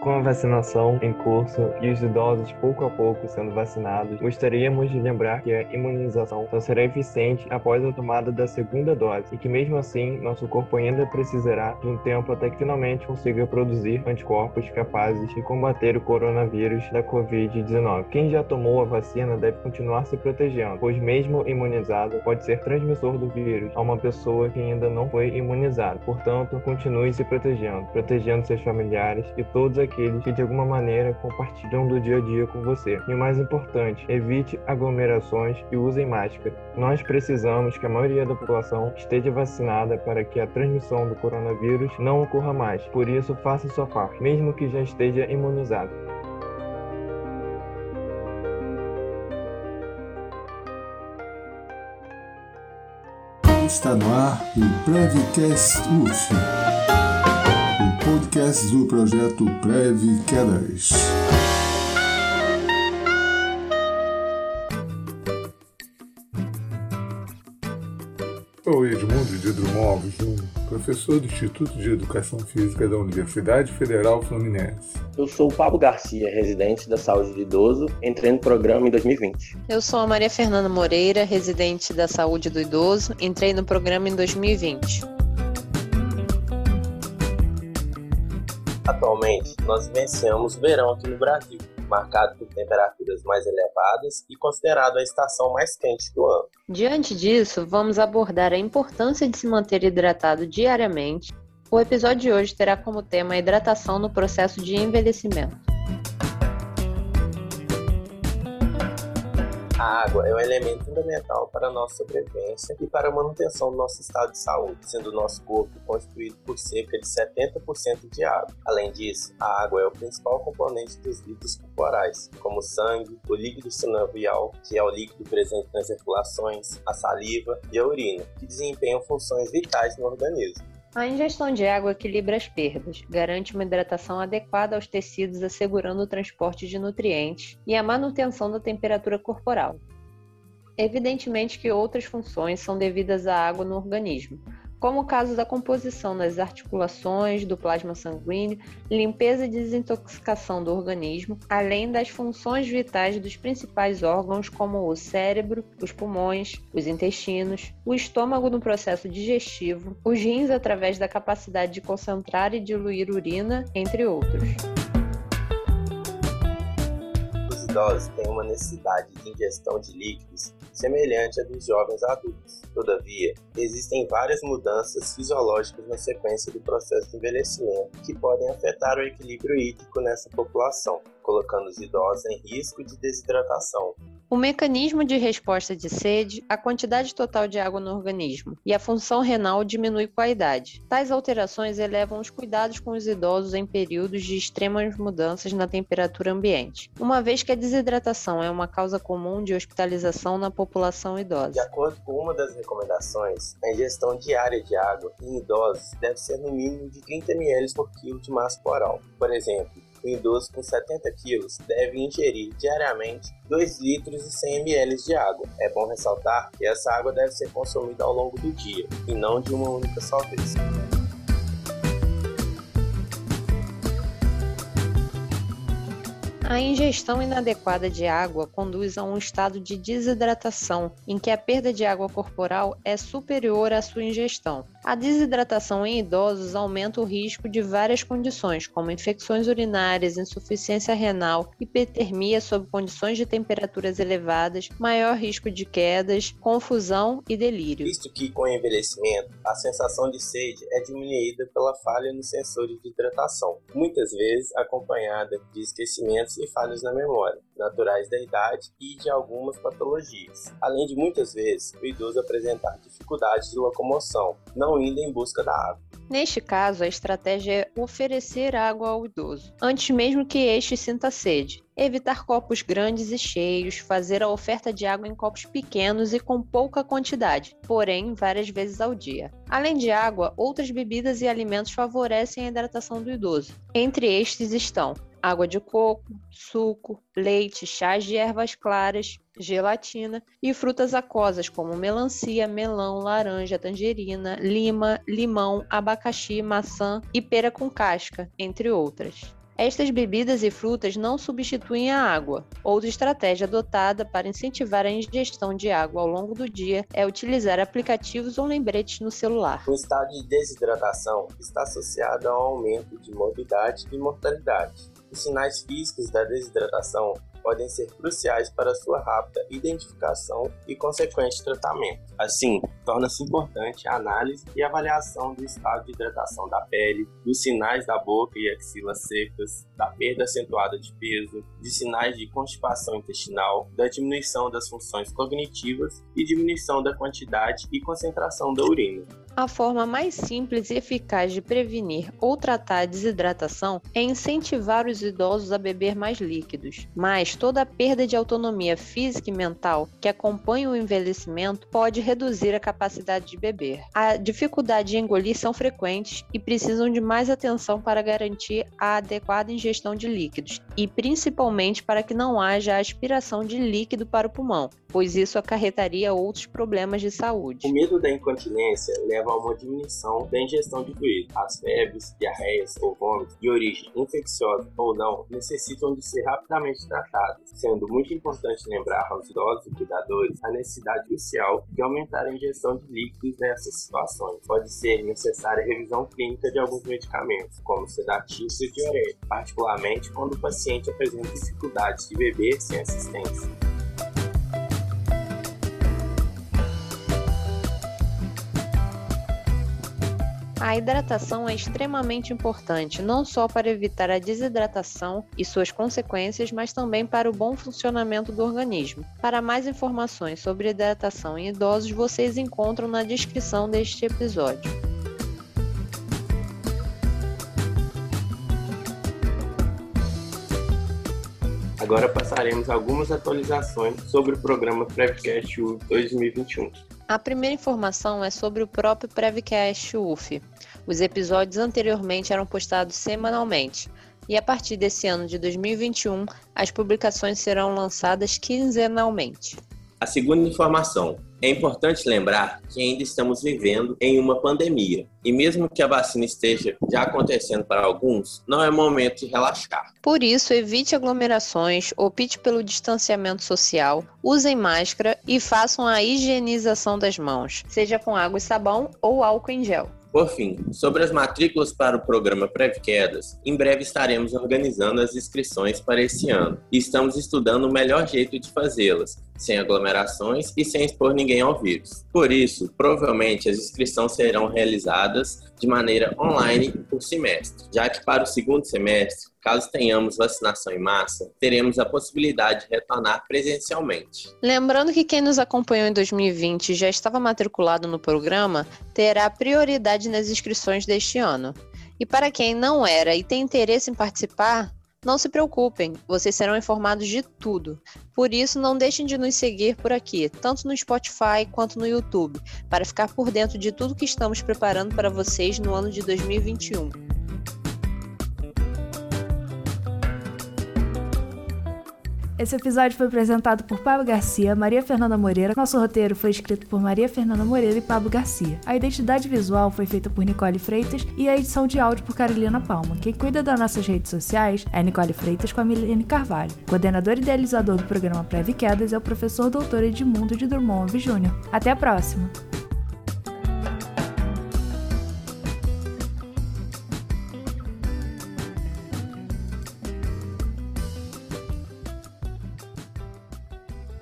Com a vacinação em curso e os idosos pouco a pouco sendo vacinados, gostaríamos de lembrar que a imunização só será eficiente após a tomada da segunda dose e que, mesmo assim, nosso corpo ainda precisará de um tempo até que finalmente consiga produzir anticorpos capazes de combater o coronavírus da Covid-19. Quem já tomou a vacina deve continuar se protegendo, pois, mesmo imunizado, pode ser transmissor do vírus a uma pessoa que ainda não foi imunizada. Portanto, continue se protegendo, protegendo seus familiares e todos aqueles aqueles que de alguma maneira compartilham do dia a dia com você. E o mais importante, evite aglomerações e usem máscara. Nós precisamos que a maioria da população esteja vacinada para que a transmissão do coronavírus não ocorra mais. Por isso, faça sua parte, mesmo que já esteja imunizado. Está no ar o Prevcast UF podcast do projeto Prev Quedas. Sou Edmundo de Drummond Alves Júnior, professor do Instituto de Educação Física da Universidade Federal Fluminense. Eu sou o Pablo Garcia, residente da Saúde do Idoso, entrei no programa em 2020. Eu sou a Maria Fernanda Moreira, residente da Saúde do Idoso, entrei no programa em 2020. Atualmente, nós vivenciamos o verão aqui no Brasil, marcado por temperaturas mais elevadas e considerado a estação mais quente do ano. Diante disso, vamos abordar a importância de se manter hidratado diariamente. O episódio de hoje terá como tema a hidratação no processo de envelhecimento. A água é um elemento fundamental para a nossa sobrevivência e para a manutenção do nosso estado de saúde, sendo o nosso corpo constituído por cerca de 70% de água. Além disso, a água é o principal componente dos líquidos corporais, como o sangue, o líquido sinovial, que é o líquido presente nas circulações, a saliva e a urina, que desempenham funções vitais no organismo. A ingestão de água equilibra as perdas, garante uma hidratação adequada aos tecidos, assegurando o transporte de nutrientes e a manutenção da temperatura corporal. Evidentemente que outras funções são devidas à água no organismo, como o caso da composição das articulações, do plasma sanguíneo, limpeza e desintoxicação do organismo, além das funções vitais dos principais órgãos, como o cérebro, os pulmões, os intestinos, o estômago no processo digestivo, os rins através da capacidade de concentrar e diluir urina, entre outros idosos têm uma necessidade de ingestão de líquidos semelhante à dos jovens adultos. Todavia, existem várias mudanças fisiológicas na sequência do processo de envelhecimento que podem afetar o equilíbrio hídrico nessa população, colocando os idosos em risco de desidratação, o mecanismo de resposta de sede, a quantidade total de água no organismo e a função renal diminui com a idade. Tais alterações elevam os cuidados com os idosos em períodos de extremas mudanças na temperatura ambiente, uma vez que a desidratação é uma causa comum de hospitalização na população idosa. De acordo com uma das recomendações, a ingestão diária de água em idosos deve ser no mínimo de 30 ml por quilo de massa corporal. Por exemplo, o idoso com 70 quilos deve ingerir diariamente 2 litros e 100 ml de água. É bom ressaltar que essa água deve ser consumida ao longo do dia e não de uma única só vez. A ingestão inadequada de água conduz a um estado de desidratação, em que a perda de água corporal é superior à sua ingestão. A desidratação em idosos aumenta o risco de várias condições, como infecções urinárias, insuficiência renal, hipertermia sob condições de temperaturas elevadas, maior risco de quedas, confusão e delírio. Visto que com o envelhecimento, a sensação de sede é diminuída pela falha nos sensores de hidratação, muitas vezes acompanhada de esquecimentos e falhas na memória, naturais da idade e de algumas patologias, além de muitas vezes o idoso apresentar dificuldades de locomoção, não indo em busca da água. Neste caso, a estratégia é oferecer água ao idoso, antes mesmo que este sinta sede. Evitar copos grandes e cheios, fazer a oferta de água em copos pequenos e com pouca quantidade, porém várias vezes ao dia. Além de água, outras bebidas e alimentos favorecem a hidratação do idoso. Entre estes estão água de coco, suco, leite, chás de ervas claras, gelatina e frutas aquosas como melancia, melão, laranja, tangerina, lima, limão, abacaxi, maçã e pera com casca, entre outras. Estas bebidas e frutas não substituem a água. Outra estratégia adotada para incentivar a ingestão de água ao longo do dia é utilizar aplicativos ou lembretes no celular. O estado de desidratação está associado ao aumento de morbidade e mortalidade. Os sinais físicos da desidratação podem ser cruciais para sua rápida identificação e consequente tratamento. Assim, torna-se importante a análise e avaliação do estado de hidratação da pele, dos sinais da boca e axilas secas, da perda acentuada de peso, de sinais de constipação intestinal, da diminuição das funções cognitivas e diminuição da quantidade e concentração da urina. A forma mais simples e eficaz de prevenir ou tratar a desidratação é incentivar os idosos a beber mais líquidos. Mas toda a perda de autonomia física e mental que acompanha o envelhecimento pode reduzir a capacidade de beber. A dificuldade de engolir são frequentes e precisam de mais atenção para garantir a adequada ingestão de líquidos e principalmente para que não haja aspiração de líquido para o pulmão, pois isso acarretaria outros problemas de saúde. O medo da incontinência leva a uma diminuição da ingestão de fluido. As febres, diarreias ou vômitos de origem infecciosa ou não necessitam de ser rapidamente tratadas, sendo muito importante lembrar aos idosos e cuidadores a necessidade crucial de aumentar a ingestão de líquidos nessas situações. Pode ser necessária revisão clínica de alguns medicamentos, como sedativos e diuréticos, particularmente quando o paciente apresenta dificuldades de beber sem assistência. A hidratação é extremamente importante, não só para evitar a desidratação e suas consequências, mas também para o bom funcionamento do organismo. Para mais informações sobre hidratação em idosos, vocês encontram na descrição deste episódio. Agora passaremos algumas atualizações sobre o programa Prevcast U 2021. A primeira informação é sobre o próprio Prevcast UF. Os episódios anteriormente eram postados semanalmente, e a partir desse ano de 2021, as publicações serão lançadas quinzenalmente. A segunda informação. É importante lembrar que ainda estamos vivendo em uma pandemia. E mesmo que a vacina esteja já acontecendo para alguns, não é momento de relaxar. Por isso, evite aglomerações, opte pelo distanciamento social, usem máscara e façam a higienização das mãos, seja com água e sabão ou álcool em gel. Por fim, sobre as matrículas para o programa Prevquedas, em breve estaremos organizando as inscrições para esse ano e estamos estudando o melhor jeito de fazê-las, sem aglomerações e sem expor ninguém ao vírus. Por isso, provavelmente as inscrições serão realizadas de maneira online por semestre, já que para o segundo semestre, caso tenhamos vacinação em massa, teremos a possibilidade de retornar presencialmente. Lembrando que quem nos acompanhou em 2020 e já estava matriculado no programa, terá prioridade nas inscrições deste ano. E para quem não era e tem interesse em participar, não se preocupem, vocês serão informados de tudo. Por isso, não deixem de nos seguir por aqui, tanto no Spotify quanto no YouTube, para ficar por dentro de tudo que estamos preparando para vocês no ano de 2021. Esse episódio foi apresentado por Pablo Garcia, Maria Fernanda Moreira. Nosso roteiro foi escrito por Maria Fernanda Moreira e Pablo Garcia. A identidade visual foi feita por Nicole Freitas e a edição de áudio por Carolina Palma. Quem cuida das nossas redes sociais é Nicole Freitas com a Milene Carvalho. Coordenador e idealizador do programa Preve Quedas é o professor doutor Edmundo de Drummond Júnior. Até a próxima!